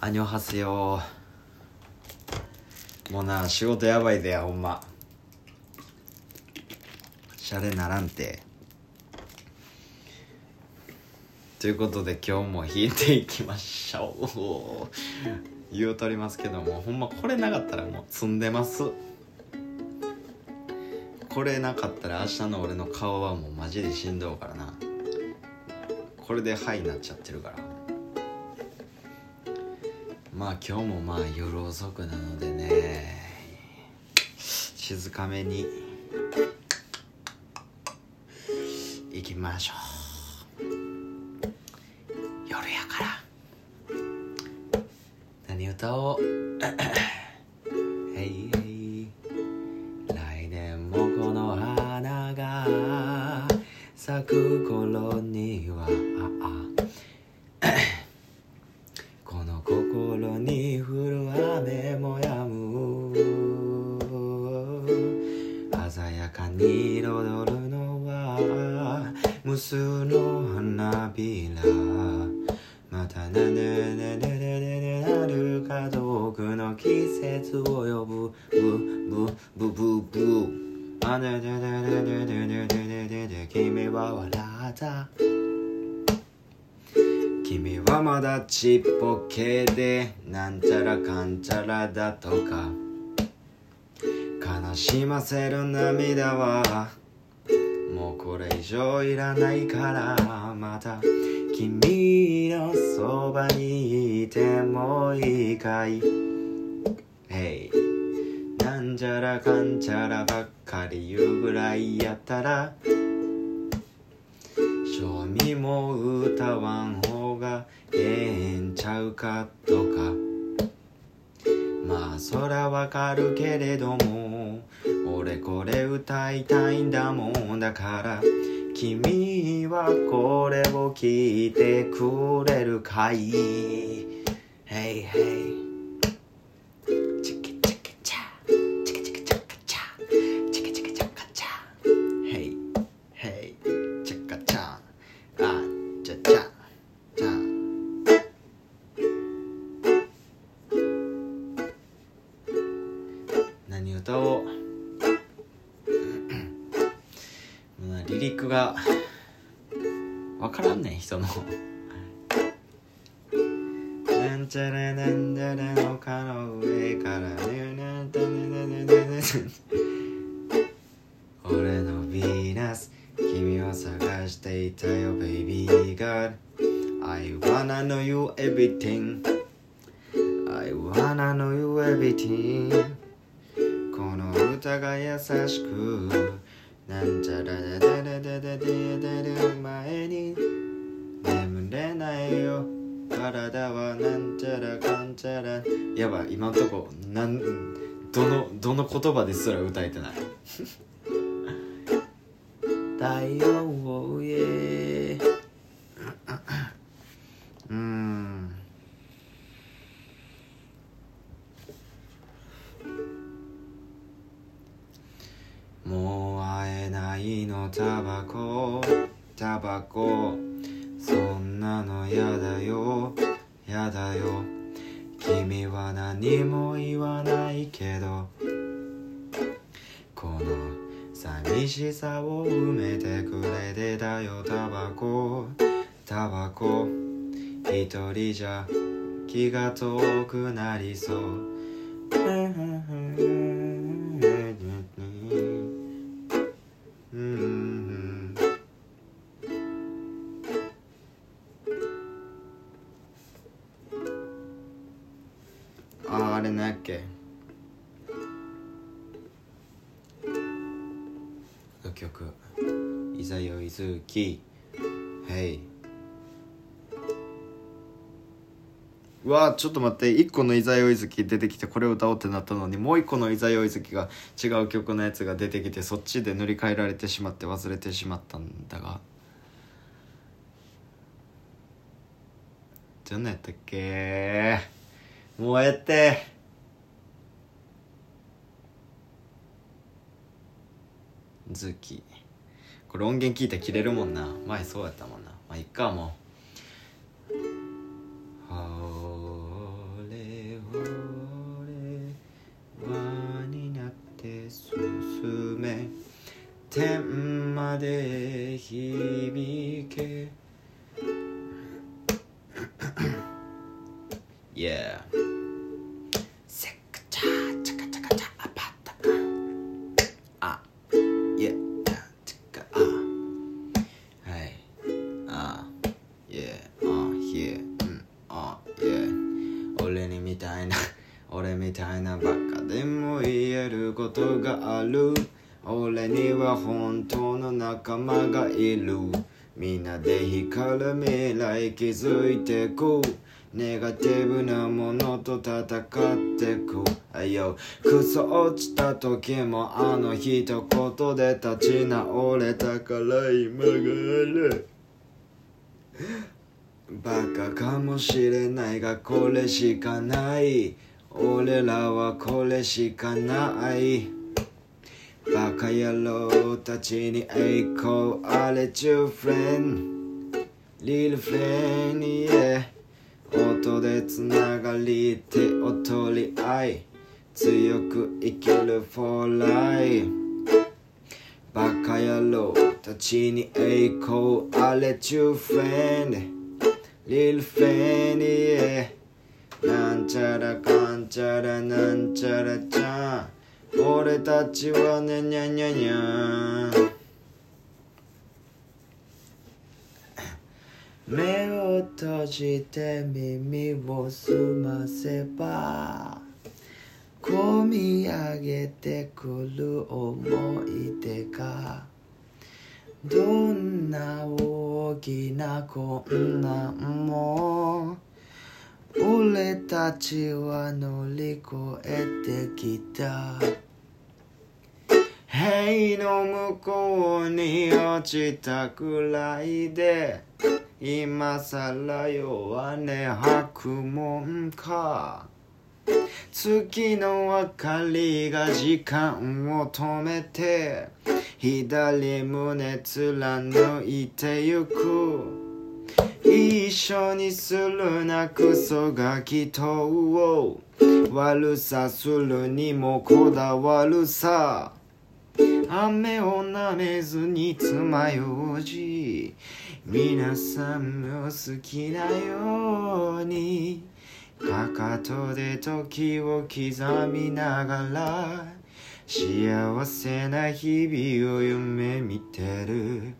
アニョハセヨもうな仕事やばいでほんまシャレならんてということで今日も弾いていきましょう.言うとりますけどもほんまこれなかったらもう積んでますこれなかったら明日の俺の顔はもうマジでしんどうからなこれで「はい」なっちゃってるからまあ今日もまあ夜遅くなのでね静かめに行きましょう。夜やから。何歌おう？あねねねねねねねねねねね君は笑った君はまだちっぽけでなんちゃらかんちゃらだとか悲しませる涙はもうこれ以上いらないからまた君のそばにいてもいいかい Hey んちゃらかんちゃらばっかり言うぐらいやったら正味も歌わん方がええんちゃうかとか。まあそらわかるけれども俺これ歌いたいんだもんだから君はこれを聞いてくれるかい? Hey hey. なんちゃらなんだらの丘の上からねなんたねねねねね俺のヴィーナス君を探していたよベイビーガール I wanna know you everything I wanna know you everything この歌が優しくなんちゃらだだだだだだだ前にないよ。体はなんちゃらかんちゃら。やばい今んとこなんどのどの言葉ですら歌えてない。を追えうん。もう会えないのタバコ。タバコなのやだよ。やだよ。君は何も言わないけどこの寂しさを埋めてくれてたよ。タバコ。タバコ。一人じゃ気が遠くなりそう。れなんやっけ？曲「いざよいずき」「へい」うわちょっと待って。1個の「いざよいずき」出てきてこれを歌おうってなったのにもう1個の「いざよいずき」が違う曲のやつが出てきてそっちで塗り替えられてしまって忘れてしまったんだが。どんなやったっけ？もうやって。ズキ。これ音源聞いたら切れるもんな。前そうやったもんな。まあいっかもう。ほれほれ輪になって進め。天まで響たいな 俺みたいなバカでも言えることがある。俺には本当の仲間がいる。みんなで光る未来気づいてく。ネガティブなものと戦ってく。あよクソ落ちた時もあの一言で立ち直れたから今がある。バカかもしれないがこれしかない。俺らはこれしかない。バカ野郎たちに栄光あれ True friend Little friend yeah 音でつながり手を取り合い。強く生きる for life バカ野郎たちに栄光あれ True friend Little friend yeah なんちゃらかんちゃらなんちゃらちゃん俺たちはねにゃにゃにゃ目を閉じて耳を澄ませば込み上げてくる思い出がどんな大きな困難も俺たちは乗り越えてきた。塀の向こうに落ちたくらいで今さら弱音吐くもんか。月の明かりが時間を止めて左胸貫いてゆく。一緒にするなクソガキとを悪さするにもこだわるさ。雨をなめずに爪楊枝。皆さんも好きなように。かかとで時を刻みながら幸せな日々を夢見てる。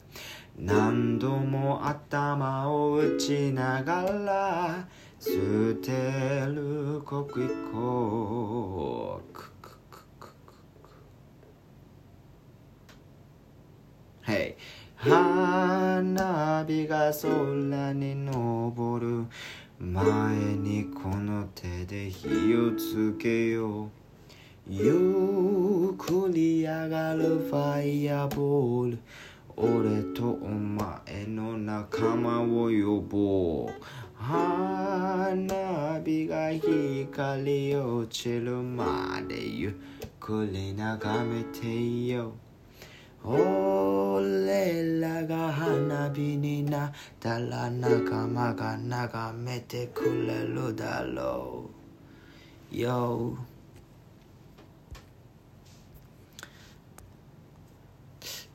何度も頭を打ちながら捨てる刻一刻はい花火が空に昇る。前にこの手で火をつけよう。ゆっくり上がるファイヤーボール。俺とお前の仲間を呼ぼう。花火が光り落ちるまでゆっくり眺めていよう。俺らが花火になったら仲間が眺めてくれるだろう。よ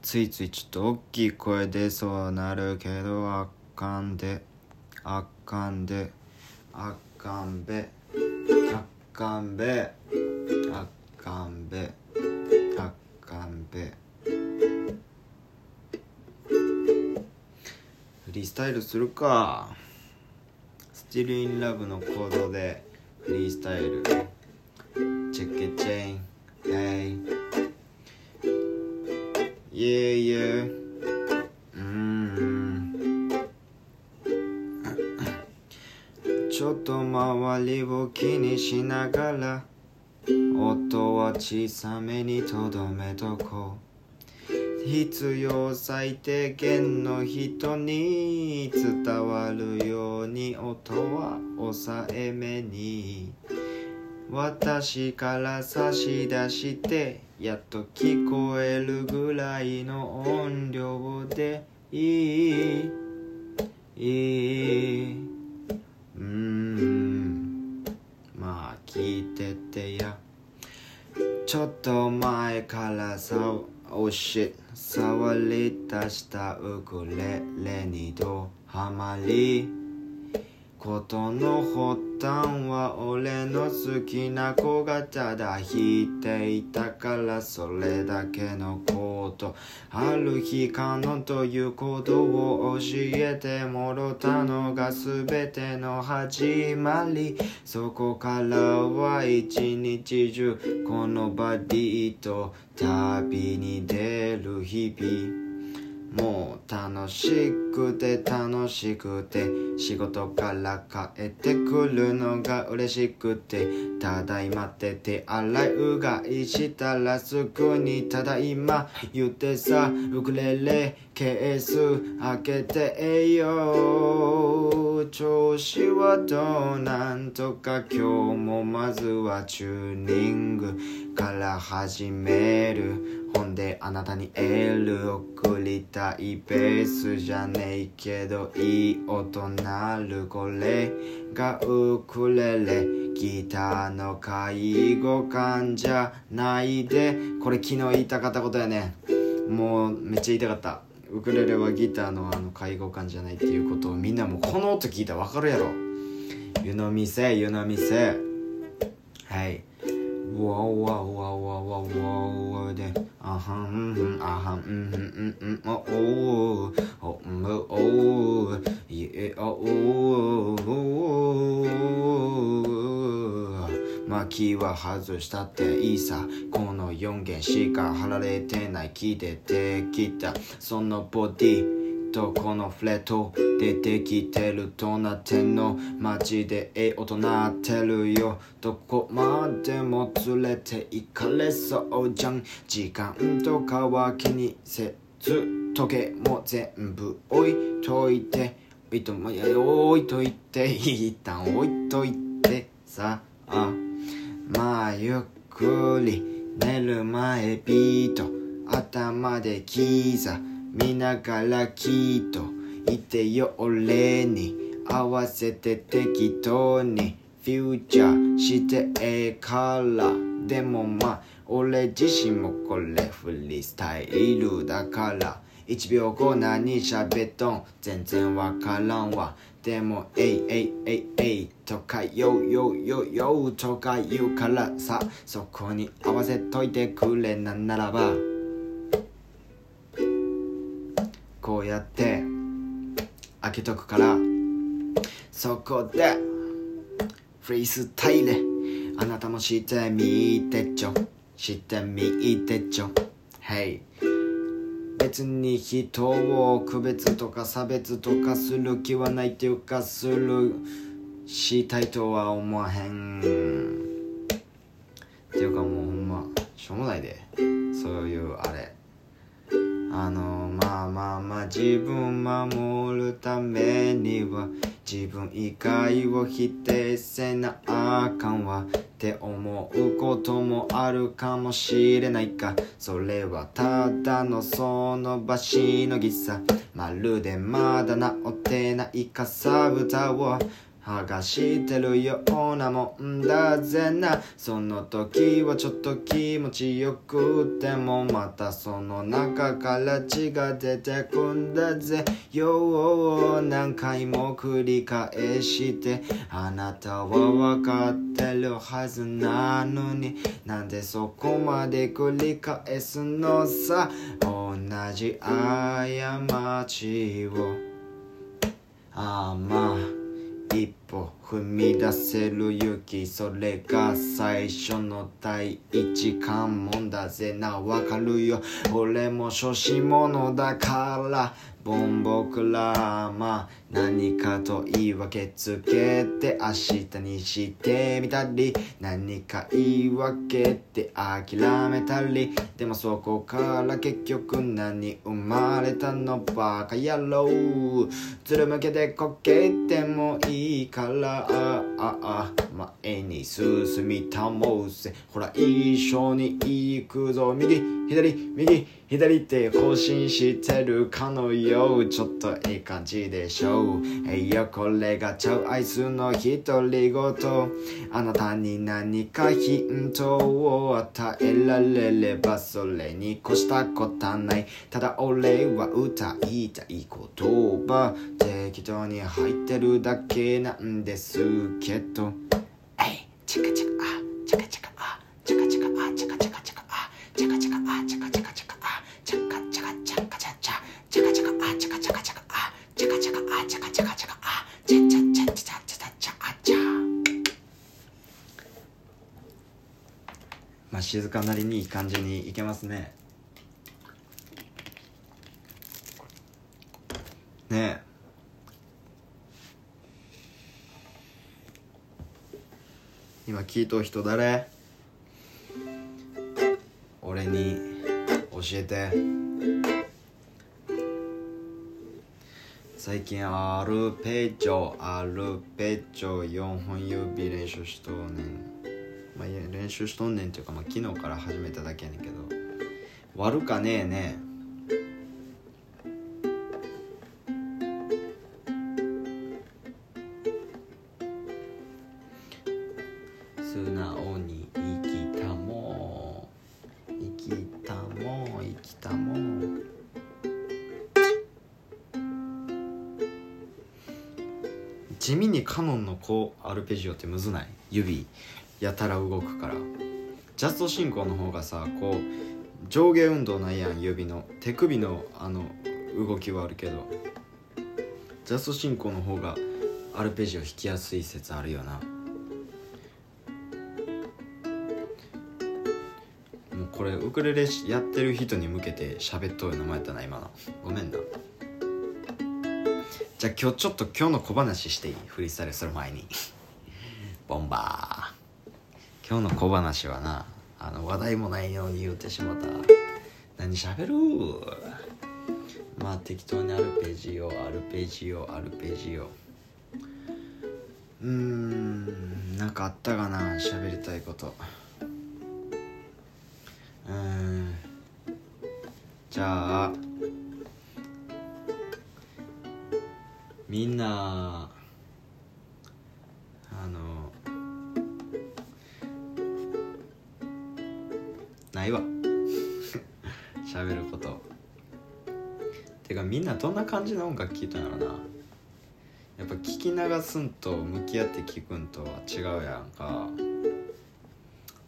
ついついちょっと大きい声出そうなるけどあかんであかんであかんべあかんべあかんべあかんべ。リースタイルするかスチルインラブのコードでフリースタイル。チェッケチェイン。Hey いえいえうん。ちょっと周りを気にしながら音は小さめにとどめとこう。必要最低限の人に伝わるように音は抑えめに私から差し出してやっと聞こえるぐらいの音量でいいいい。うん。まあ聞いててや。ちょっと前からさおし触り出したウクレレにドハマり。ことの発端は俺の好きな子がただ弾いていたからそれだけのこと。ある日カノンということを教えてもろたのが全ての始まり。そこからは一日中このバディと旅に出る日々。もう楽しくて楽しくて仕事から帰ってくるのが嬉しくてただいまって手洗いうがいしたらすぐにただいま言ってさウクレレケース開けてえよ。調子はどうなんとか今日もまずはチューニングから始める。ほんであなたにエール送りたいベースじゃねえけどいい音なるこれがウクレレ。ギターの介護官じゃないで。これ昨日言いたかったことやね。もうめっちゃ言いたかった。ウクレレはギターのあの介護官じゃないっていうことをみんなもこの音聞いたらわかるやろ。湯飲みせ湯飲みせ。はい。わわわわわわわであはんんあはんんんんんおおおんおおいえおお巻きは外したっていいさこの4弦しか貼られてない木でできたそのボディとこのフレット出てきてるとなってんの？マジでええ音なってるよ。どこまでも連れて行かれそうじゃん。時間とかは気にせず時計も全部置いといて置いともや置いといて一旦置いといてさ。あまあゆっくり寝る前ビート。頭でキーザ。見ながらきっといてよ俺に。合わせて適当に。フューチャーしてええから。でもまあ俺自身もこれフリースタイルだから。1秒後何喋っとん全然わからんわでもえいえいえいえいとかよよよよとか言うからさそこに合わせといてくれなんならばこうやって開けとくからそこでフリースタイル。あなたもしてみてちょ。してみてちょ。Hey 別に人を区別とか差別とかする気はないっていうかするしたいとは思わへん。っていうかもうほんましょうもないで。そういうあれ。あのまあまあまあ自分守るためには自分以外を否定せなあかんわ。って思うこともあるかもしれないか。それはただのその場しのぎさ。まるでまだ治ってないかさ。ぶたを剥がしてるようなもんだぜな。その時はちょっと気持ちよくてもまたその中から血が出てくんだぜ。よう何回も繰り返してあなたは分かってるはずなのになんでそこまで繰り返すのさ。同じ過ちを。ああまあ。一歩踏み出せる勇気。それが最初の第一関門だぜ。なわかるよ。俺も初心者だから。ボンボクラーマ何かと言い訳つけて明日にしてみたり。何か言い訳って諦めたり。でもそこから結局何生まれたのバカ野郎。つるむけてこけてもいいから。ああああ前に進みたもうせ。ほら一緒に行くぞ。右左右。左手更新してるかのようちょっといい感じでしょう。えいやこれがちゃうアイスの独り言あなたに何かヒントを与えられればそれに越したことはない。ただ俺は歌いたい言葉。適当に入ってるだけなんですけど。静かなりにいい感じにいけますね。ねえ。今聞いとう人誰？俺に教えて。最近アルペジョアルペジョ4本指練習しとうねん。まあ練習しとんねんっていうか、まあ、昨日から始めただけやねんけど。悪かねえね。素直に生きたも生きたも生きたも地味にカノンのこうアルペジオってむずない？指。やたら動くから。ジャスト進行の方がさこう上下運動ないやん指の手首のあの動きはあるけどジャスト進行の方がアルペジオ弾きやすい説あるよな。もうこれウクレレやってる人に向けて喋っとる名前やったな今の。ごめんな。じゃあ今日ちょっと今日の小話していい？フリースタイルする前に。ボンバー。今日の小話はなあの話題もないように言うてしまった。何喋るまあ適当にアルペジオアルペジオアルペジオ。うーんなんかあったかな喋りたいこと。うん。じゃあみんなないわ。喋ること。てかみんなどんな感じの音楽聴いたんやろな。やっぱ聞き流すんと向き合って聞くんとは違うやんか。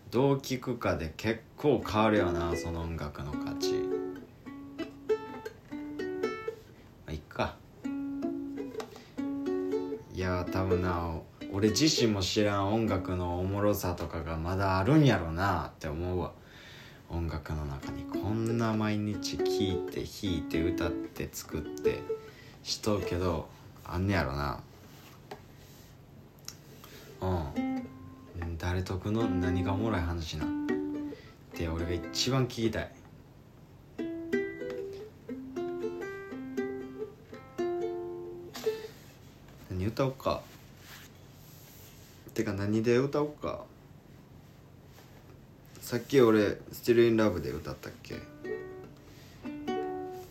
どう聞くかで結構変わるよなその音楽の価値。まあいっか。いや多分な俺自身も知らん音楽のおもろさとかがまだあるんやろうなって思うわ。音楽の中にこんな毎日聴いて弾いて歌って作ってしとうけどあんねやろな。うん。誰得の？何がおもろい話な。って俺が一番聞きたい。何歌おうか？てか何で歌おうか？さっき俺「Still in Love」で歌ったっけ？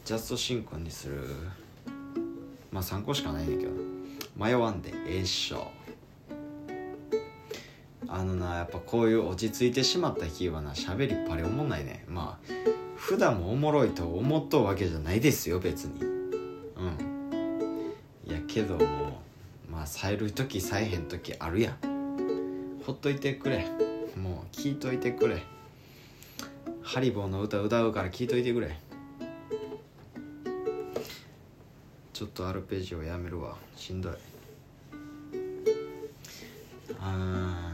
ジャスト進行にする？まあ3個しかないんだけど。迷わんでええっしょ。あのなやっぱこういう落ち着いてしまった日はな喋りっぱりおもんないね。まあ普段もおもろいと思っとうわけじゃないですよ別に。うん。いやけどもまあ冴える時冴えへん時あるやん。ほっといてくれ。もう聞いといてくれ。ハリボーの歌歌うから聞いといてくれ。ちょっとアルペジオやめるわ。しんどい。あ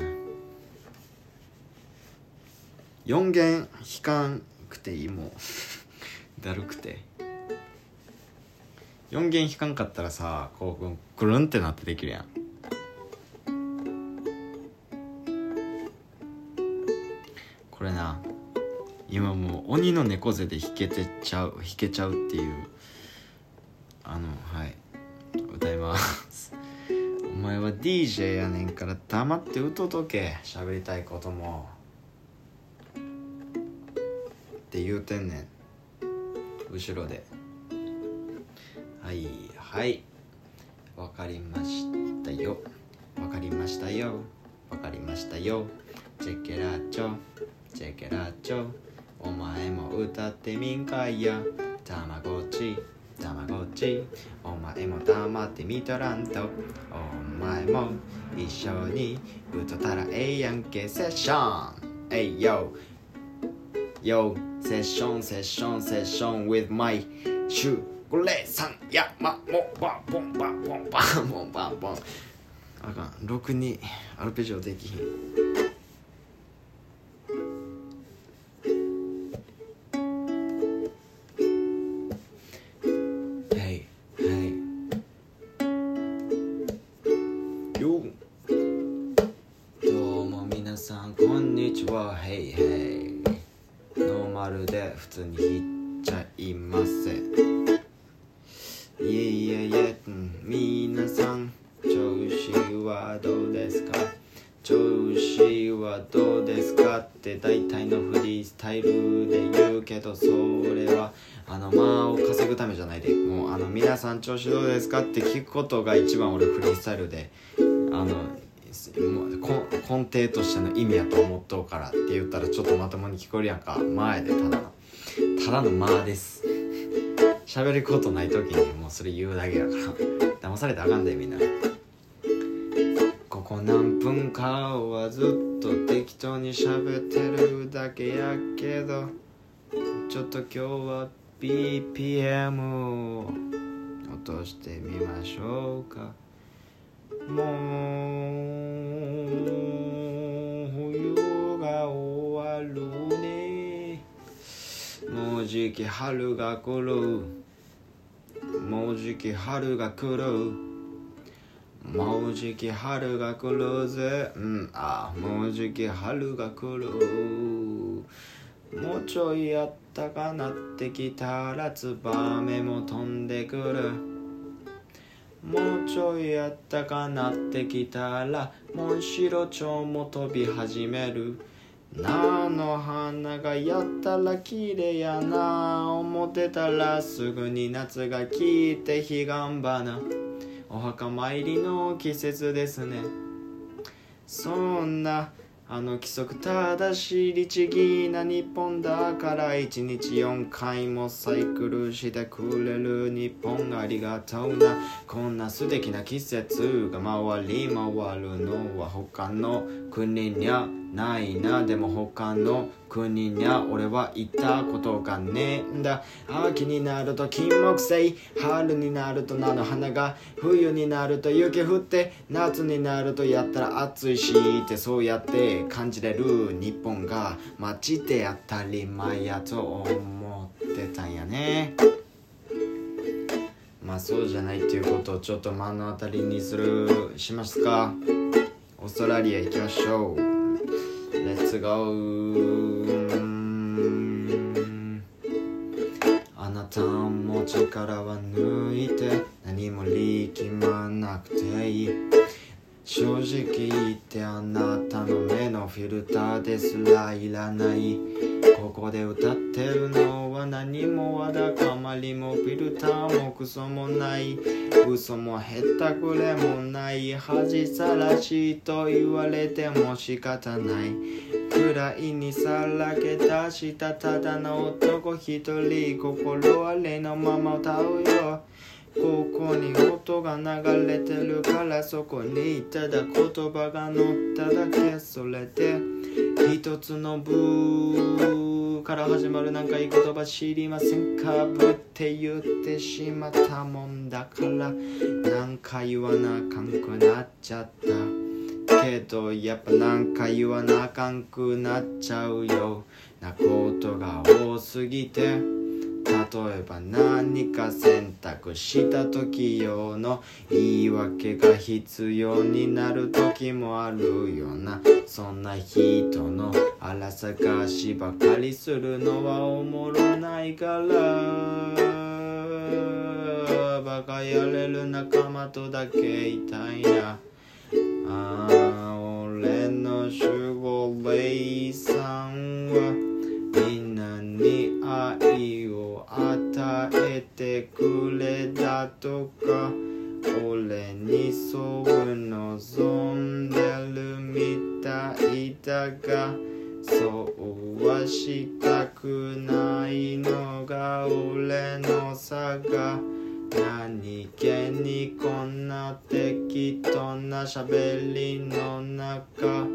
4弦弾かんくていいもう だるくて。4弦弾かんかったらさこうくるんってなってできるやん。今もう鬼の猫背で弾けてちゃう弾けちゃうっていうあのはい歌います。お前は DJ やねんから黙って歌うとけ喋りたいこともって言うてんねん後ろで。はいはい。わかりましたよ。わかりましたよ。わかりましたよ。チェケラチョ。チェケラチョ。お前も歌ってみんかいや。たまごっちたまごっち。お前も黙ってみとらんと。お前も一緒に歌ったらええやんけ。セッション。えいよ Yo セッションセッションセッション with my シュゴレさんやまもばボンバボンバボンバボンあかん。ろくにアルペジオできひん。さんこんにちは。ヘイヘイノーマルで普通に弾っちゃいませいえいえいえ、うん、皆さん調子はどうですか？調子はどうですかって大体のフリースタイルで言うけどそれはあの間を稼ぐためじゃないで。もうあの皆さん調子どうですかって聞くことが一番俺フリースタイルであの根底としての意味やと思っとうからって言ったらちょっとまともに聞こえるやんか。前でただのただの間です。喋ることない時にもうそれ言うだけやから。騙されてあかんでみんな。ここ何分かはずっと適当に喋ってるだけやけどちょっと今日は BPM を落としてみましょうか。もうじき春が来る。もうじき春が来る。もうじき春が来るぜ。うん。あもうじき春が来る。もうちょいあったかなってきたらツバメも飛んでくる。もうちょいあったかなってきたらモンシロチョウも飛び始める。菜の花がやったら綺麗やな。思ってたらすぐに夏が来て彼岸花。お墓参りの季節ですね。そんなあの規則正しい律儀な日本だから一日4回もサイクルしてくれる日本ありがとうな。こんな素敵な季節が回り回るのは他の国にゃ。ないな。でも他の国にゃ俺は行ったことがねえんだ。秋になると金木犀春になると菜の花が冬になると雪降って夏になるとやったら暑いしってそうやって感じれる日本が街で当たり前やと思ってたんやね。まあそうじゃないっていうことをちょっと目の当たりにするしますか。オーストラリア行きましょう。Let's go. あなたも力は抜いて何も力まなくていい。正直言ってあなたの目のフィルターですらいらない。ここで歌ってるのは何もわだかまりもフィルターもクソもない。嘘もへったくれもない。恥さらしいと言われても仕方ない。くらいにさらけ出したただの男一人。心あれのまま歌うよここに音が流れてるからそこにただ言葉が乗っただけ。それで一つのブー。から始まるなんかいい言葉知りませんかぶって言ってしまったもんだからなんか言わなあかんくなっちゃった。けどやっぱなんか言わなあかんくなっちゃうよ。なことが多すぎて。例えば何か選択した時用の言い訳が必要になる時もあるよなそんな人の荒探しばかりするのはおもろないからバカやれる仲間とだけいたいな。あ俺の守護霊さんはみんな愛を与えてくれだとか俺にそう望んでるみたいだがそうはしたくないのが俺の差が何気にこんな適当な喋りの中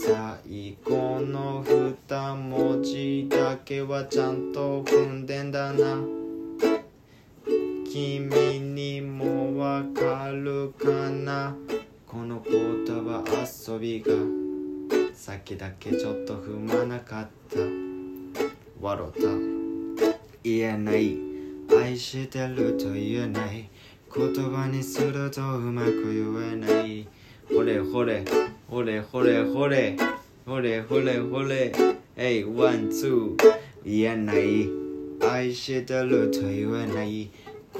最後の二文字だけはちゃんと踏んでんだな。君にもわかるかな。この言葉遊びが。さっきだけちょっと踏まなかった。笑った。言えない。愛してると言えない。言葉にするとうまく言えない。ほれほれほれほれほれほれほれほれえいワンツー言えない愛してると言えない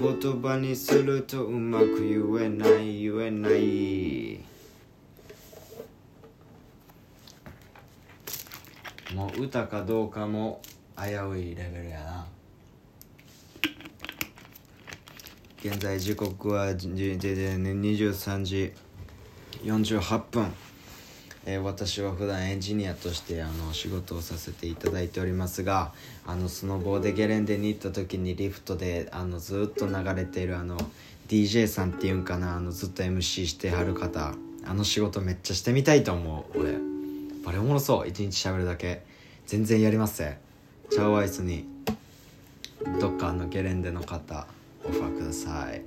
言葉にするとうまく言えない言えないもう歌かどうかも危ういレベルやな現在時刻は23時48分、えー私は普段エンジニアとしてあの仕事をさせていただいておりますがあのスノボーでゲレンデに行った時にリフトであのずっと流れているあの DJ さんっていうんかなあのずっと MC してはる方あの仕事めっちゃしてみたいと思う俺。バレおもろそう一日喋るだけ。全然やりますぜ。チャオアイスにどっかのゲレンデの方オファーください。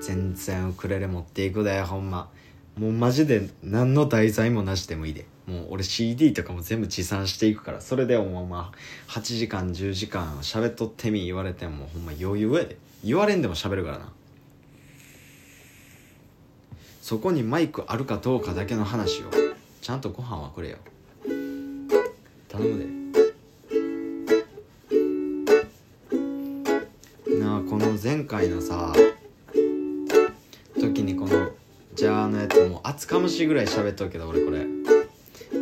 全然ウクレレ持っていくでほんま。もうマジで何の題材もなしでもいいで。もう俺 CD とかも全部持参していくからそれでもうまあ8時間10時間喋っとってみ言われてもほんま余裕やで。言われんでも喋るからな。そこにマイクあるかどうかだけの話をちゃんとご飯はくれよ。頼むで。なあこの前回のさ時にこのジャーのやつもう厚かましいぐらい喋っとるけど俺これ。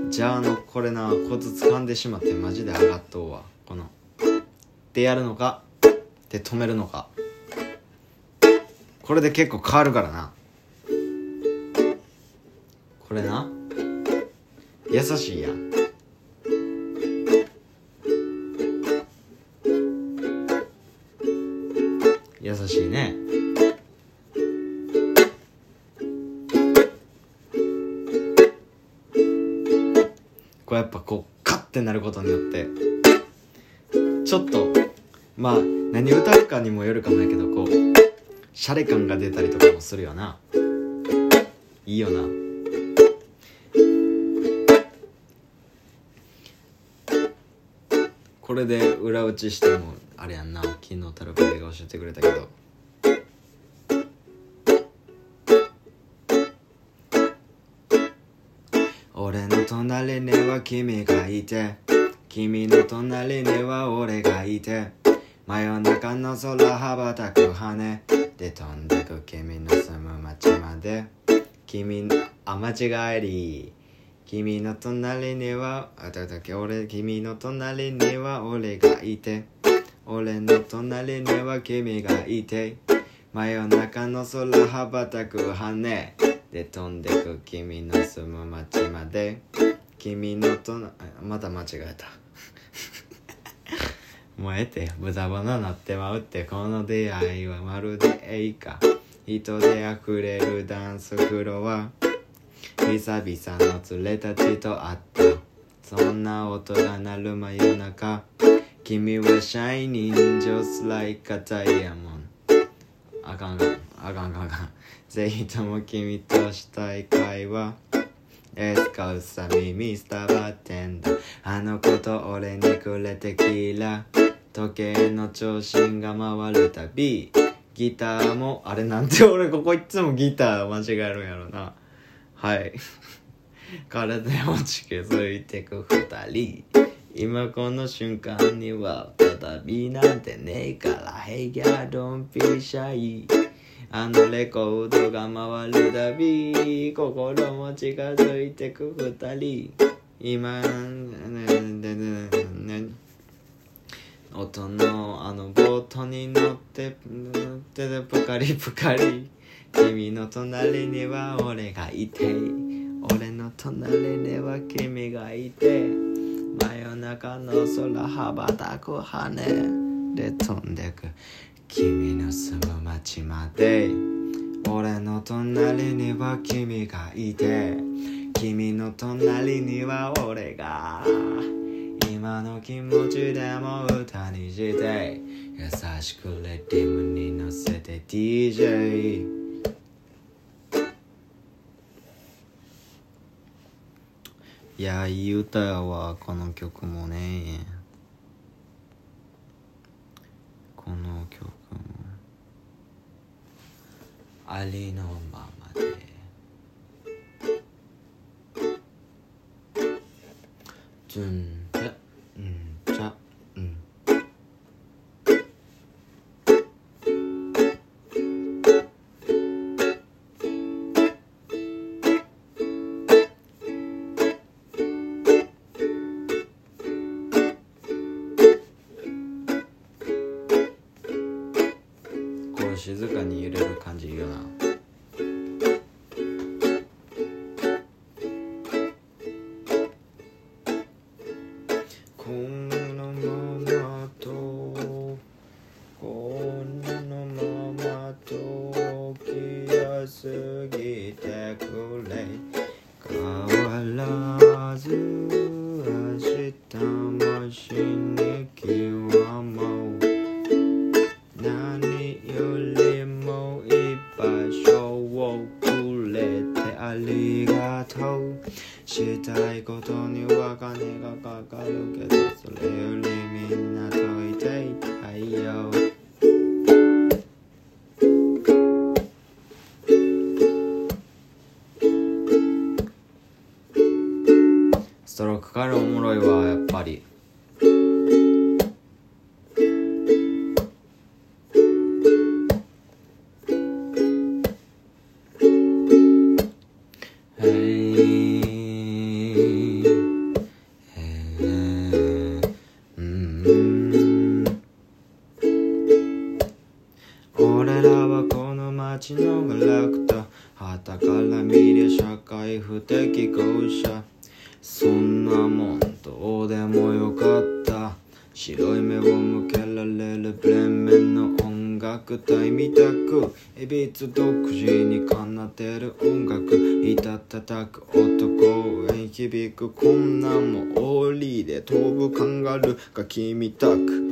ジャーのこれなコツ掴んでしまってマジで上がっとうわ。この。でやるのか？で止めるのか？これで結構変わるからな。これな。優しいやん。優しいね。こうやっぱこうカッてなることによってちょっとまあ何歌うかにもよるかもやけどこうシャレ感が出たりとかもするよな。いいよな。これで裏打ちしてもあれやんな。昨日タルカリが教えてくれたけど。君がいて君の隣には俺がいて真夜中の空羽ばたく羽で飛んでく君の住む街まで。君のあ間違えり君の隣にはあだだけ俺君の隣には俺がいて俺の隣には君がいて真夜中の空羽ばたく羽で飛んでく君の住む街まで。君のとなまた間違えた。もうええって豚鼻なってまうってこの出会いはまるでえいか。人で溢れるダンスフロア。久々の連れたちと会った。そんな音が鳴る真夜中。君は shining just like a diamond あかんあかんあかんあかんかん。ぜひとも君としたい会話。エスカウサミミスターバーテンダー。あの子と俺にくれテキー。ラ時計の長針が回るたびギターもあれなんで俺ここいつもギター間違えるんやろな。はい。体を近づいてく二人。今この瞬間には再びなんてねえから。Hey girl don't be shy あのレコードが回るたび心も近づいてく二人。今ねねねね。音のあのボートに乗って乗ってでぷかりぷかり君の隣には俺がいて。俺の隣には君がいて。真夜中の空羽ばたく羽で飛んでく。君の住む街まで。俺の隣には君がいて。君の隣には俺が。今の気持ちでも歌にして。優しくレディムに乗せて DJ いやいい歌やわこの曲もね。この曲もありのままからおもろいわやっぱり。たく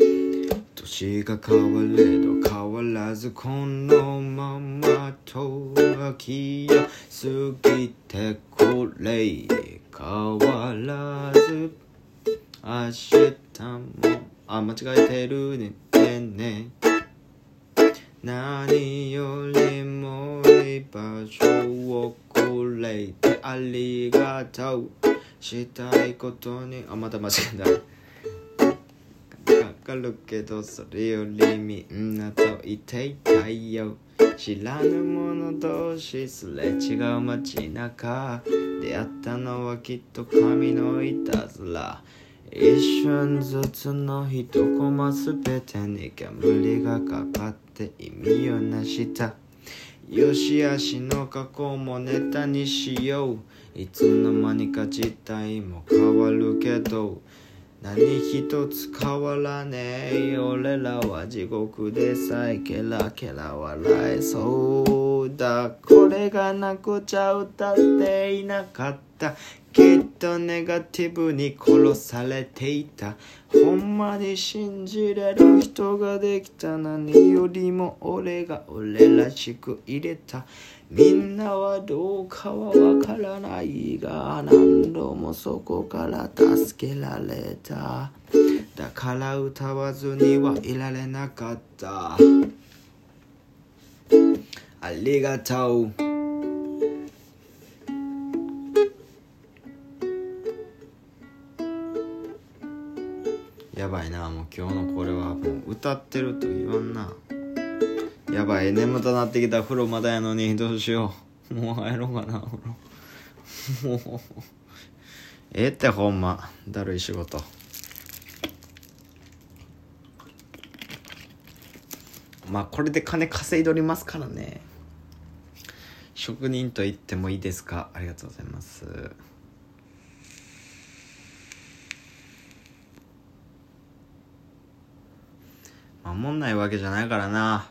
年が変われど変わらずこのままと時が過ぎてこれ変わらず明日もあ間違えてるねねね。何よりもいい場所をくれてありがとう。したいことにあまた間違えた。かるけどそれよりみんなといていたいよ知らぬ者同士すれ違う街中出会ったのはきっと神のいたずら一瞬ずつの一コマすべてに煙がかかって意味をなしたよしあしの過去もネタにしよういつの間にか事態も変わるけど何一つ変わらねえ。俺らは地獄でさえケラケラ笑えそうだ。これがなくちゃ歌っていなかった。きっとネガティブに殺されていた。ほんまに信じれる人ができた。何よりも俺が俺らしく入れた。みんなはどうかはわからないが何度もそこから助けられた。だから歌わずにはいられなかった。ありがとう。やばいなもう今日のこれはもう歌ってると言わんな。やばい眠たなってきた風呂まだやのにどうしよう。もう入ろうかな風呂。もう。ええってほんま。だるい仕事。まあこれで金稼いでおりますからね。職人と言ってもいいですか？ありがとうございます。守んないわけじゃないからな。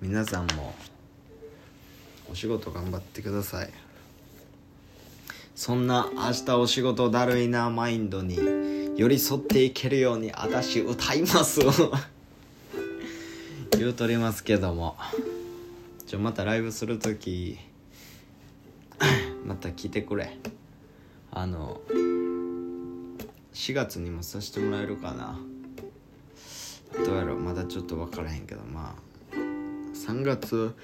皆さんもお仕事頑張ってください。そんな明日お仕事だるいなマインドに寄り添っていけるように私歌います。言うとりますけども。ちょまたライブする時 また来てくれ。あの4月にもさせてもらえるかな。どうやろう。まだちょっと分からへんけどまあ。3月。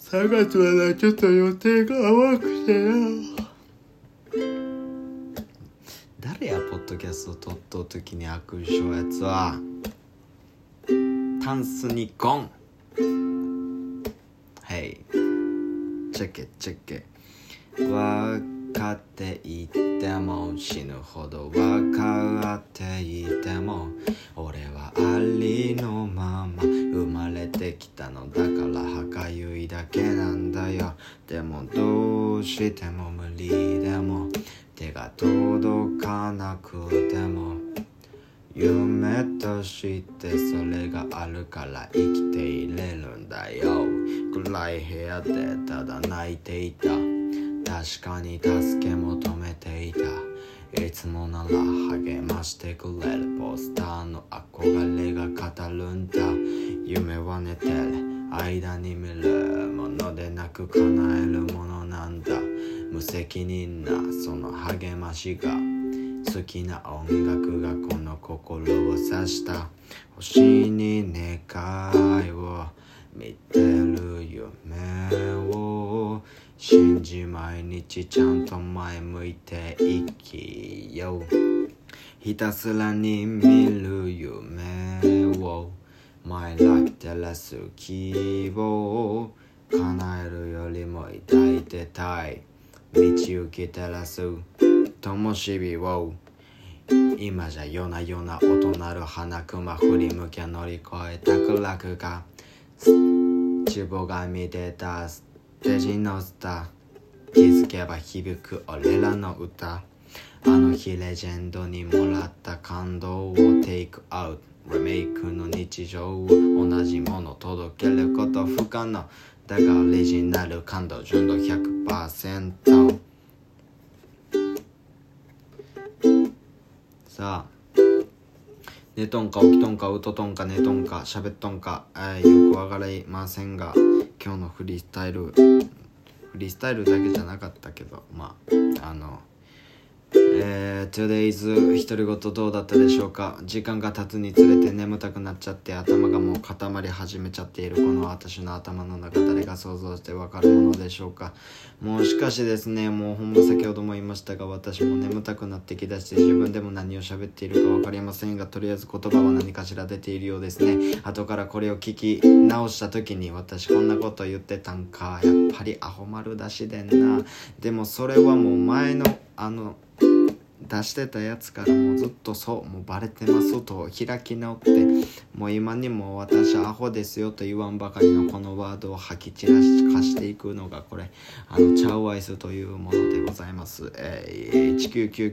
3月はなちょっと予定が合わくてな。誰やポッドキャスト撮っとう時に悪性やつは。タンスにゴン。はい。チェケチェケ。分かっていても死ぬほど分かっていても俺はありのまま生まれてきたのだから歯ゆいだけなんだよ。でもどうしても無理でも手が届かなくても夢としてそれがあるから生きていれるんだよ。暗い部屋でただ泣いていた。確かに助け求めていた。いつもなら励ましてくれるポスターの憧れが語るんだ。夢は寝てる。間に見るものでなく叶えるものなんだ。無責任なその励ましが。好きな音楽がこの心を刺した。星に願いを。見てる夢を。信じ毎日ちゃんと前向いて生きよう。ひたすらに見る夢を。My life 照らす希望を叶えるよりも抱いてたい。道行き照らす。灯火を。今じゃ夜な夜な音鳴る花熊振り向き乗り越えた暗くが。厨房が見てた。テージのスター気づけば響く俺らの歌。あの日レジェンドにもらった感動をテイクアウト。リメイクの日常を同じもの届けること不可能。だがオリジナル感動純度100%さあ。寝とんか起きとんかうととんか寝とんか喋っとんか、えー、よくわかりませんが。今日のフリースタイルフリースタイルだけじゃなかったけどまああのえー、Today's 独り言どうだったでしょうか？時間が経つにつれて眠たくなっちゃって頭がもう固まり始めちゃっているこの私の頭の中誰が想像してわかるものでしょうか？もうしかしですねもうほんま先ほども言いましたが私も眠たくなってきだして自分でも何を喋っているか分かりませんがとりあえず言葉は何かしら出ているようですね。後からこれを聞き直した時に私こんなこと言ってたんか。やっぱりアホ丸出しでんな。でもそれはもう前のあの出してたやつからもうずっとそうもうバレてますと開き直ってもう今にも私アホですよと言わんばかりのこのワードを吐き散らしかしていくのがこれ。あのチャウワイスというものでございます、えー、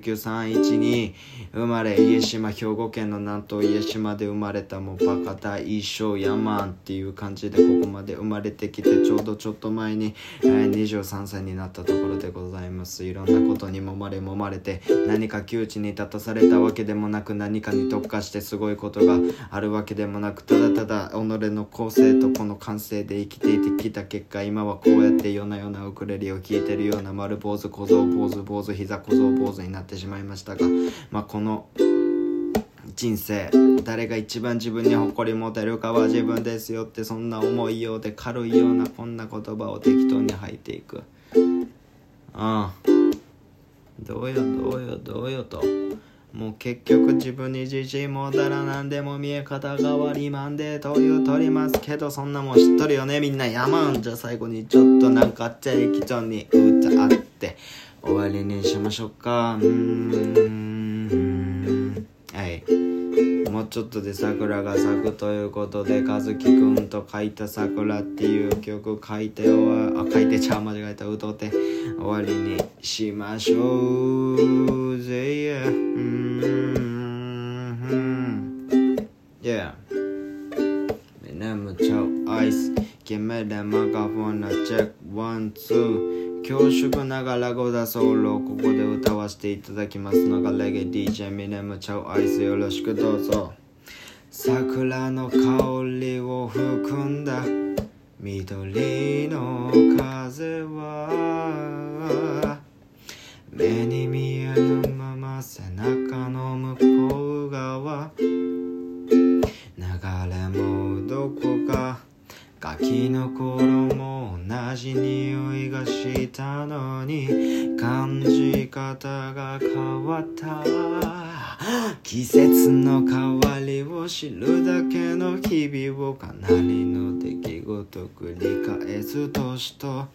1999312生まれ家島兵庫県の南東家島で生まれたもうバカ大一生ヤマンっていう感じでここまで生まれてきてちょうどちょっと前に、えー、23歳になったところでございます。いろんなことにもまれもまれて何か窮地に立たされたわけでもなく何かに特化してすごいことがあるわけでもなくただただ己の構成とこの感性で生きていてきた結果今はこうやって夜な夜なウクレレを聴いてるような丸坊主小僧坊主坊主膝小僧坊主になってしまいましたがまあこの人生誰が一番自分に誇り持てるかは自分ですよってそんな重いようで軽いようなこんな言葉を適当に吐いていく。ああどうよどうよどうよと。もう結局自分に自信持たら何でも見え方変わりまんでというとりますけどそんなもん知っとるよね。みんなやまんじゃ最後にちょっとなんか適当に歌って。終わりにしましょうか。うーん。はい。もうちょっとで桜が咲くということで和樹くんと書いた桜っていう曲書いて終わあ書いてちゃう間違えた歌って終わりにしましょうぜ yeah うん。Yeah 眠ちゃうアイス。決めでマカフォンなチェック。ワンツー。恐縮ながらゴダソウロここで歌わせていただきますのがレゲ DJ ミネムチャウアイスよろしくどうぞ。桜の香りを含んだ緑の風は目に見えぬまま背中秋の頃も同じ匂いがしたのに感じ方が変わった。季節の変わりを知るだけの日々をかなりの出来事繰り返す年と。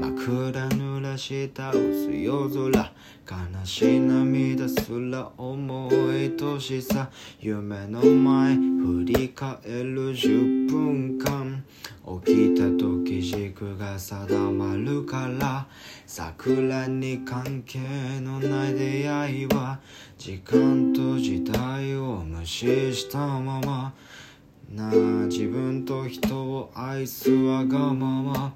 枕濡らした薄夜空悲し涙すら重い年さ夢の前振り返る10分間。起きた時軸が定まるから。桜に関係のない出会いは時間と時代を無視したまま。な自分と人を愛すわがまま。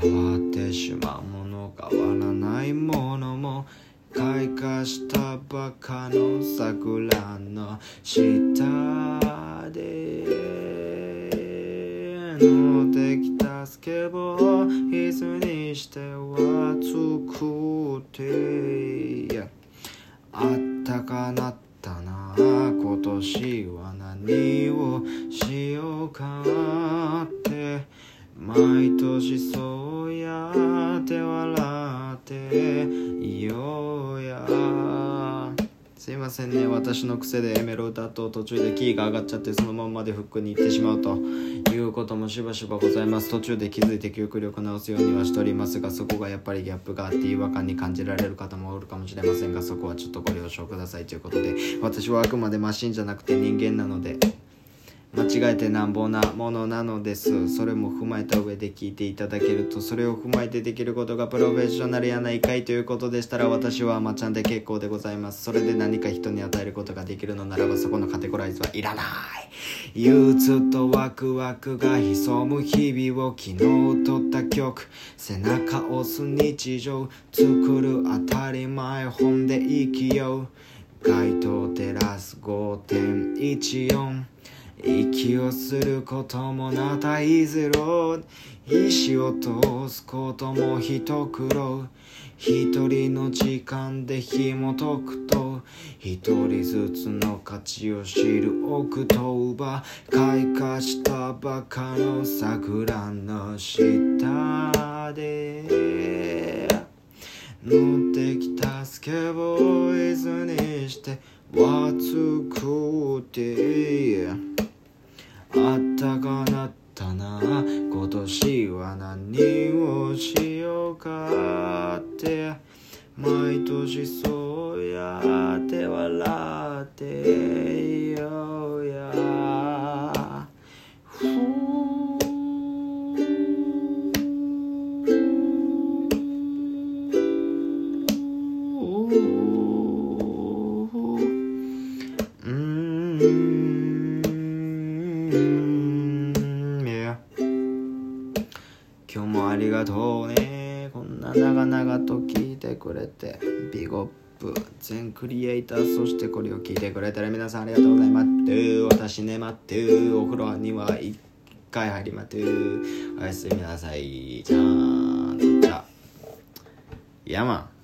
変わってしまうもの変わらないものも。開花したばかの桜の下で乗ってきたスケボー椅子にしては作ってあったかなったな今年は何をしようかって。毎年そうやって笑ってようや。すいませんね。私の癖でメロ歌と途中でキーが上がっちゃってそのまんまでフックに行ってしまうということもしばしばございます。途中で気づいて記憶力直すようにはしております。がそこがやっぱりギャップがあって違和感に感じられる方もおるかもしれませんがそこはちょっとご了承くださいということで私はあくまでマシンじゃなくて人間なので間違えてなんぼなものなのです。それも踏まえた上で聞いていただけるとそれを踏まえてできることがプロフェッショナルやないかいということでしたら私はまちゃんで結構でございます。それで何か人に与えることができるのならばそこのカテゴライズはいらない。憂鬱とワクワクが潜む日々を昨日撮った曲。背中押す日常。作る当たり前本で生きよう。街灯照らす5.14息をすることもなたいゼロ石を通すことも一苦労。一人の時間で紐解くと。一人ずつの価値を知る奥と奪開花したばかの桜の下で。乗ってきたスケボーイズにしては作って。あったかなったな。今年は何をしようかって。毎年そうやって笑ってよもありがとうね。こんな長々と聞いてくれてビゴップ全クリエイターそしてこれを聞いてくれたら皆さんありがとうございます。私ね待ってお風呂には一回入りまっておやすみなさい。じゃーん。じゃあいやまん